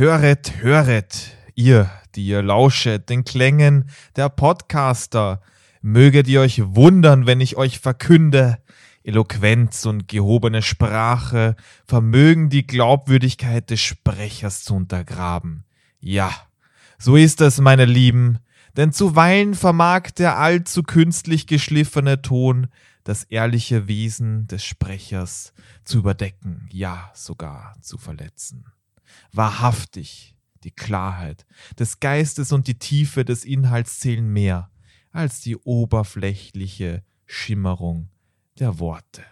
Höret, höret, ihr, die ihr lauschet den Klängen der Podcaster. Möget ihr euch wundern, wenn ich euch verkünde, Eloquenz und gehobene Sprache vermögen die Glaubwürdigkeit des Sprechers zu untergraben. Ja, so ist es, meine Lieben, denn zuweilen vermag der allzu künstlich geschliffene Ton das ehrliche Wesen des Sprechers zu überdecken, ja sogar zu verletzen wahrhaftig die Klarheit des Geistes und die Tiefe des Inhalts zählen mehr als die oberflächliche Schimmerung der Worte.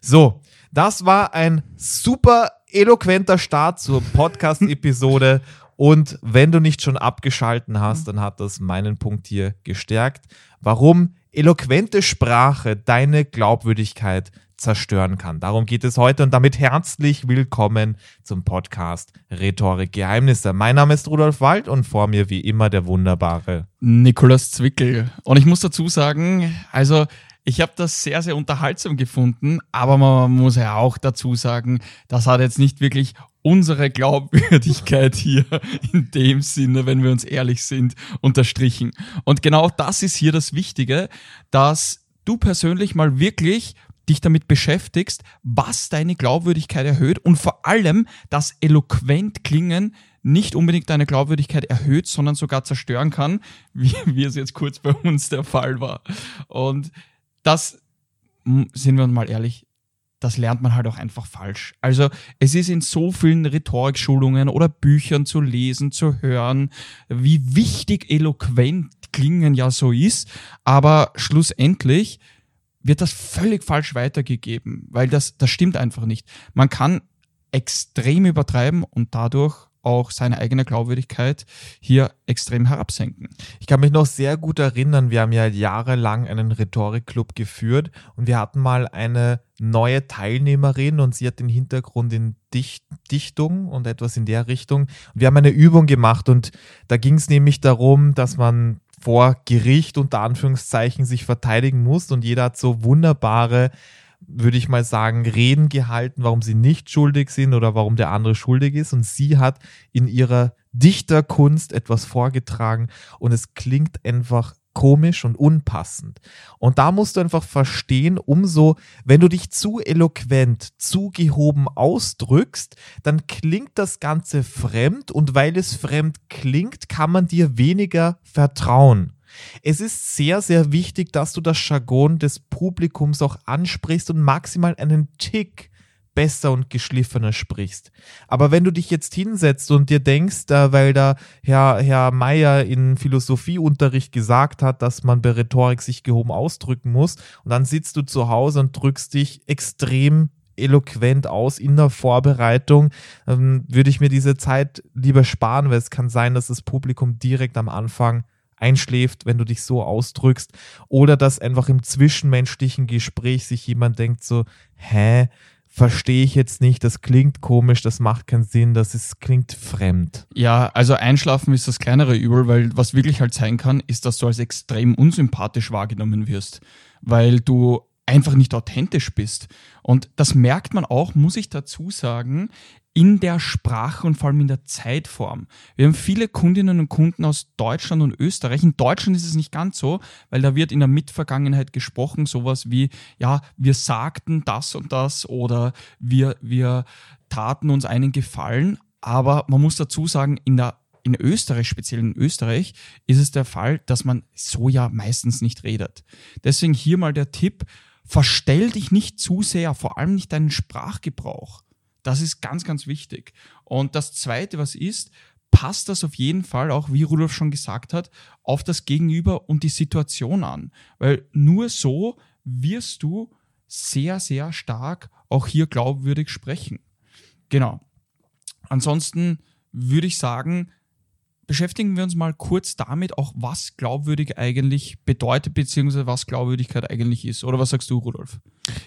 So, das war ein super eloquenter Start zur Podcast-Episode. Und wenn du nicht schon abgeschalten hast, dann hat das meinen Punkt hier gestärkt. Warum eloquente Sprache deine Glaubwürdigkeit zerstören kann. Darum geht es heute und damit herzlich willkommen zum Podcast Rhetorik Geheimnisse. Mein Name ist Rudolf Wald und vor mir wie immer der wunderbare Nikolaus Zwickel. Und ich muss dazu sagen, also ich habe das sehr, sehr unterhaltsam gefunden, aber man muss ja auch dazu sagen, das hat jetzt nicht wirklich unsere Glaubwürdigkeit hier in dem Sinne, wenn wir uns ehrlich sind, unterstrichen. Und genau das ist hier das Wichtige, dass du persönlich mal wirklich dich damit beschäftigst, was deine Glaubwürdigkeit erhöht und vor allem das eloquent klingen nicht unbedingt deine Glaubwürdigkeit erhöht, sondern sogar zerstören kann, wie, wie es jetzt kurz bei uns der Fall war. Und das, sind wir mal ehrlich, das lernt man halt auch einfach falsch. Also es ist in so vielen Rhetorikschulungen oder Büchern zu lesen, zu hören, wie wichtig eloquent klingen ja so ist, aber schlussendlich wird das völlig falsch weitergegeben, weil das, das stimmt einfach nicht. Man kann extrem übertreiben und dadurch auch seine eigene Glaubwürdigkeit hier extrem herabsenken. Ich kann mich noch sehr gut erinnern, wir haben ja jahrelang einen Rhetorikclub geführt und wir hatten mal eine neue Teilnehmerin und sie hat den Hintergrund in Dicht Dichtung und etwas in der Richtung. Wir haben eine Übung gemacht und da ging es nämlich darum, dass man vor Gericht unter Anführungszeichen sich verteidigen muss und jeder hat so wunderbare, würde ich mal sagen, Reden gehalten, warum sie nicht schuldig sind oder warum der andere schuldig ist. Und sie hat in ihrer Dichterkunst etwas vorgetragen und es klingt einfach komisch und unpassend. Und da musst du einfach verstehen, umso, wenn du dich zu eloquent, zu gehoben ausdrückst, dann klingt das Ganze fremd und weil es fremd klingt, kann man dir weniger vertrauen. Es ist sehr, sehr wichtig, dass du das Jargon des Publikums auch ansprichst und maximal einen Tick besser und geschliffener sprichst. Aber wenn du dich jetzt hinsetzt und dir denkst, äh, weil da Herr, Herr Meier in Philosophieunterricht gesagt hat, dass man bei Rhetorik sich gehoben ausdrücken muss, und dann sitzt du zu Hause und drückst dich extrem eloquent aus in der Vorbereitung, ähm, würde ich mir diese Zeit lieber sparen, weil es kann sein, dass das Publikum direkt am Anfang einschläft, wenn du dich so ausdrückst, oder dass einfach im zwischenmenschlichen Gespräch sich jemand denkt so, hä, verstehe ich jetzt nicht, das klingt komisch, das macht keinen Sinn, das ist, klingt fremd. Ja, also einschlafen ist das kleinere Übel, weil was wirklich halt sein kann, ist, dass du als extrem unsympathisch wahrgenommen wirst, weil du einfach nicht authentisch bist. Und das merkt man auch, muss ich dazu sagen, in der Sprache und vor allem in der Zeitform. Wir haben viele Kundinnen und Kunden aus Deutschland und Österreich. In Deutschland ist es nicht ganz so, weil da wird in der Mitvergangenheit gesprochen, sowas wie, ja, wir sagten das und das oder wir, wir taten uns einen Gefallen. Aber man muss dazu sagen, in der in Österreich, speziell in Österreich, ist es der Fall, dass man so ja meistens nicht redet. Deswegen hier mal der Tipp, verstell dich nicht zu sehr, vor allem nicht deinen Sprachgebrauch. Das ist ganz, ganz wichtig. Und das Zweite, was ist, passt das auf jeden Fall auch, wie Rudolf schon gesagt hat, auf das Gegenüber und die Situation an. Weil nur so wirst du sehr, sehr stark auch hier glaubwürdig sprechen. Genau. Ansonsten würde ich sagen, beschäftigen wir uns mal kurz damit, auch was glaubwürdig eigentlich bedeutet, beziehungsweise was Glaubwürdigkeit eigentlich ist. Oder was sagst du, Rudolf?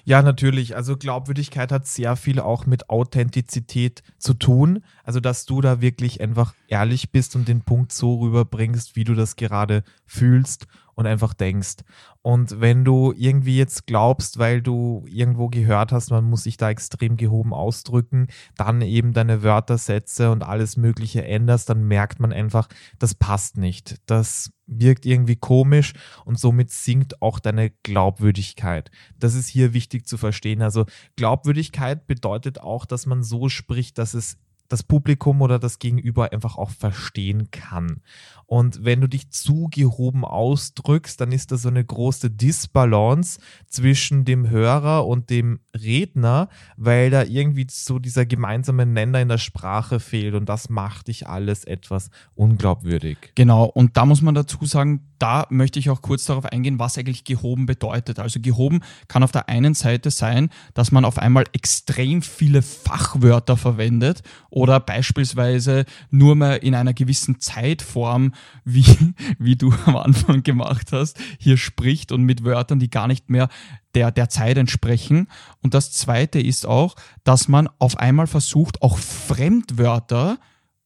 Ja, natürlich. Also Glaubwürdigkeit hat sehr viel auch mit Authentizität zu tun. Also, dass du da wirklich einfach ehrlich bist und den Punkt so rüberbringst, wie du das gerade fühlst und einfach denkst. Und wenn du irgendwie jetzt glaubst, weil du irgendwo gehört hast, man muss sich da extrem gehoben ausdrücken, dann eben deine Wörtersätze und alles Mögliche änderst, dann merkt man einfach, das passt nicht. Das wirkt irgendwie komisch und somit sinkt auch deine Glaubwürdigkeit. Das ist hier wichtig zu verstehen. Also Glaubwürdigkeit bedeutet auch, dass man so spricht, dass es das Publikum oder das Gegenüber einfach auch verstehen kann. Und wenn du dich zu gehoben ausdrückst, dann ist da so eine große Disbalance zwischen dem Hörer und dem Redner, weil da irgendwie so dieser gemeinsame Nenner in der Sprache fehlt und das macht dich alles etwas unglaubwürdig. Genau, und da muss man dazu sagen, da möchte ich auch kurz darauf eingehen, was eigentlich gehoben bedeutet. Also gehoben kann auf der einen Seite sein, dass man auf einmal extrem viele Fachwörter verwendet oder beispielsweise nur mehr in einer gewissen Zeitform, wie, wie du am Anfang gemacht hast, hier spricht und mit Wörtern, die gar nicht mehr der, der Zeit entsprechen. Und das Zweite ist auch, dass man auf einmal versucht, auch Fremdwörter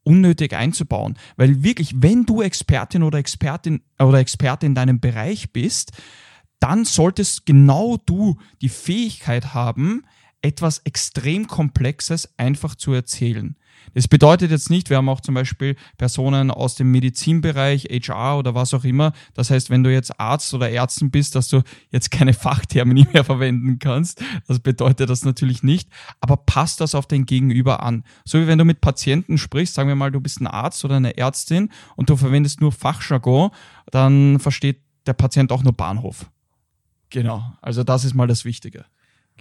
unnötig einzubauen. Weil wirklich, wenn du Expertin oder Expertin oder Experte in deinem Bereich bist, dann solltest genau du die Fähigkeit haben, etwas extrem Komplexes einfach zu erzählen. Das bedeutet jetzt nicht, wir haben auch zum Beispiel Personen aus dem Medizinbereich, HR oder was auch immer. Das heißt, wenn du jetzt Arzt oder Ärztin bist, dass du jetzt keine Fachtermini mehr verwenden kannst. Das bedeutet das natürlich nicht. Aber passt das auf den Gegenüber an. So wie wenn du mit Patienten sprichst, sagen wir mal, du bist ein Arzt oder eine Ärztin und du verwendest nur Fachjargon, dann versteht der Patient auch nur Bahnhof. Genau. Also das ist mal das Wichtige.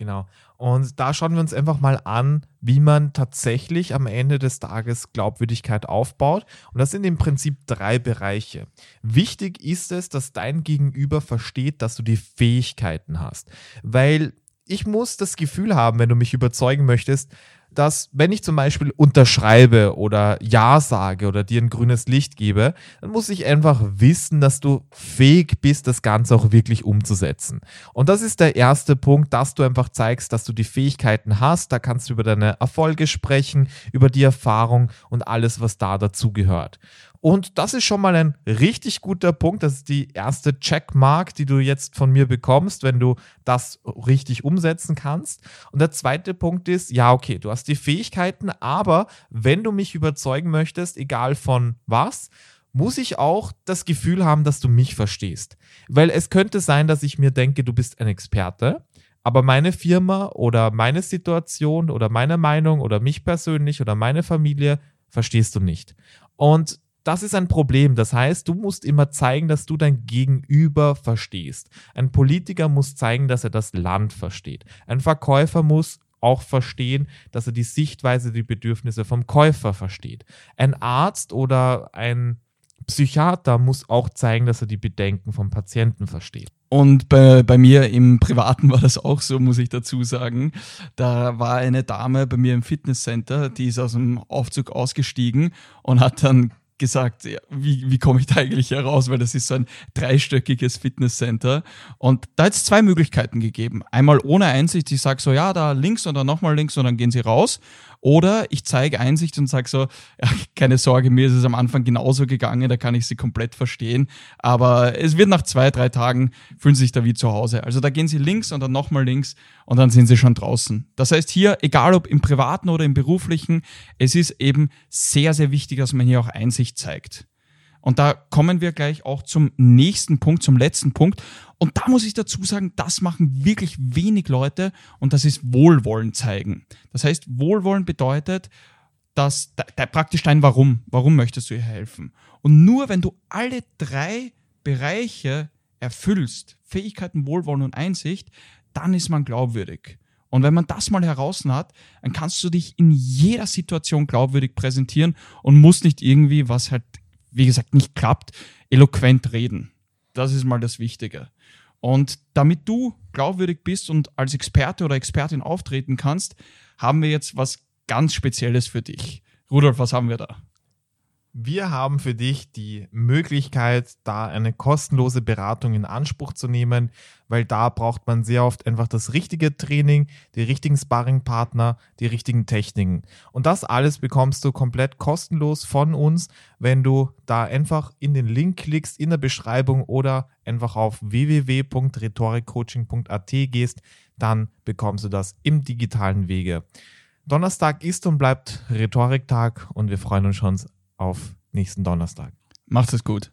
Genau. Und da schauen wir uns einfach mal an, wie man tatsächlich am Ende des Tages Glaubwürdigkeit aufbaut. Und das sind im Prinzip drei Bereiche. Wichtig ist es, dass dein Gegenüber versteht, dass du die Fähigkeiten hast. Weil ich muss das Gefühl haben, wenn du mich überzeugen möchtest, dass wenn ich zum Beispiel unterschreibe oder Ja sage oder dir ein grünes Licht gebe, dann muss ich einfach wissen, dass du fähig bist, das Ganze auch wirklich umzusetzen. Und das ist der erste Punkt, dass du einfach zeigst, dass du die Fähigkeiten hast. Da kannst du über deine Erfolge sprechen, über die Erfahrung und alles, was da dazu gehört. Und das ist schon mal ein richtig guter Punkt. Das ist die erste Checkmark, die du jetzt von mir bekommst, wenn du das richtig umsetzen kannst. Und der zweite Punkt ist, ja, okay, du hast die Fähigkeiten, aber wenn du mich überzeugen möchtest, egal von was, muss ich auch das Gefühl haben, dass du mich verstehst. Weil es könnte sein, dass ich mir denke, du bist ein Experte, aber meine Firma oder meine Situation oder meine Meinung oder mich persönlich oder meine Familie verstehst du nicht. Und das ist ein Problem. Das heißt, du musst immer zeigen, dass du dein Gegenüber verstehst. Ein Politiker muss zeigen, dass er das Land versteht. Ein Verkäufer muss auch verstehen, dass er die Sichtweise, die Bedürfnisse vom Käufer versteht. Ein Arzt oder ein Psychiater muss auch zeigen, dass er die Bedenken vom Patienten versteht. Und bei, bei mir im Privaten war das auch so, muss ich dazu sagen. Da war eine Dame bei mir im Fitnesscenter, die ist aus dem Aufzug ausgestiegen und hat dann gesagt, ja, wie, wie komme ich da eigentlich heraus, weil das ist so ein dreistöckiges Fitnesscenter. Und da hat es zwei Möglichkeiten gegeben. Einmal ohne Einsicht, ich sage so, ja, da links und dann nochmal links und dann gehen sie raus. Oder ich zeige Einsicht und sage so, ja, keine Sorge, mir ist es am Anfang genauso gegangen, da kann ich sie komplett verstehen. Aber es wird nach zwei, drei Tagen, fühlen sie sich da wie zu Hause. Also da gehen sie links und dann nochmal links und dann sind sie schon draußen. Das heißt hier, egal ob im privaten oder im beruflichen, es ist eben sehr, sehr wichtig, dass man hier auch Einsicht zeigt. Und da kommen wir gleich auch zum nächsten Punkt, zum letzten Punkt. Und da muss ich dazu sagen, das machen wirklich wenig Leute und das ist Wohlwollen zeigen. Das heißt, Wohlwollen bedeutet, dass da, da praktisch dein Warum, warum möchtest du ihr helfen? Und nur wenn du alle drei Bereiche erfüllst, Fähigkeiten, Wohlwollen und Einsicht, dann ist man glaubwürdig. Und wenn man das mal heraus hat, dann kannst du dich in jeder Situation glaubwürdig präsentieren und musst nicht irgendwie, was halt wie gesagt, nicht klappt, eloquent reden. Das ist mal das Wichtige. Und damit du glaubwürdig bist und als Experte oder Expertin auftreten kannst, haben wir jetzt was ganz Spezielles für dich. Rudolf, was haben wir da? Wir haben für dich die Möglichkeit, da eine kostenlose Beratung in Anspruch zu nehmen, weil da braucht man sehr oft einfach das richtige Training, die richtigen Sparringpartner, die richtigen Techniken. Und das alles bekommst du komplett kostenlos von uns, wenn du da einfach in den Link klickst in der Beschreibung oder einfach auf www.rhetorikcoaching.at gehst, dann bekommst du das im digitalen Wege. Donnerstag ist und bleibt Rhetoriktag und wir freuen uns schon auf nächsten Donnerstag. Macht es gut.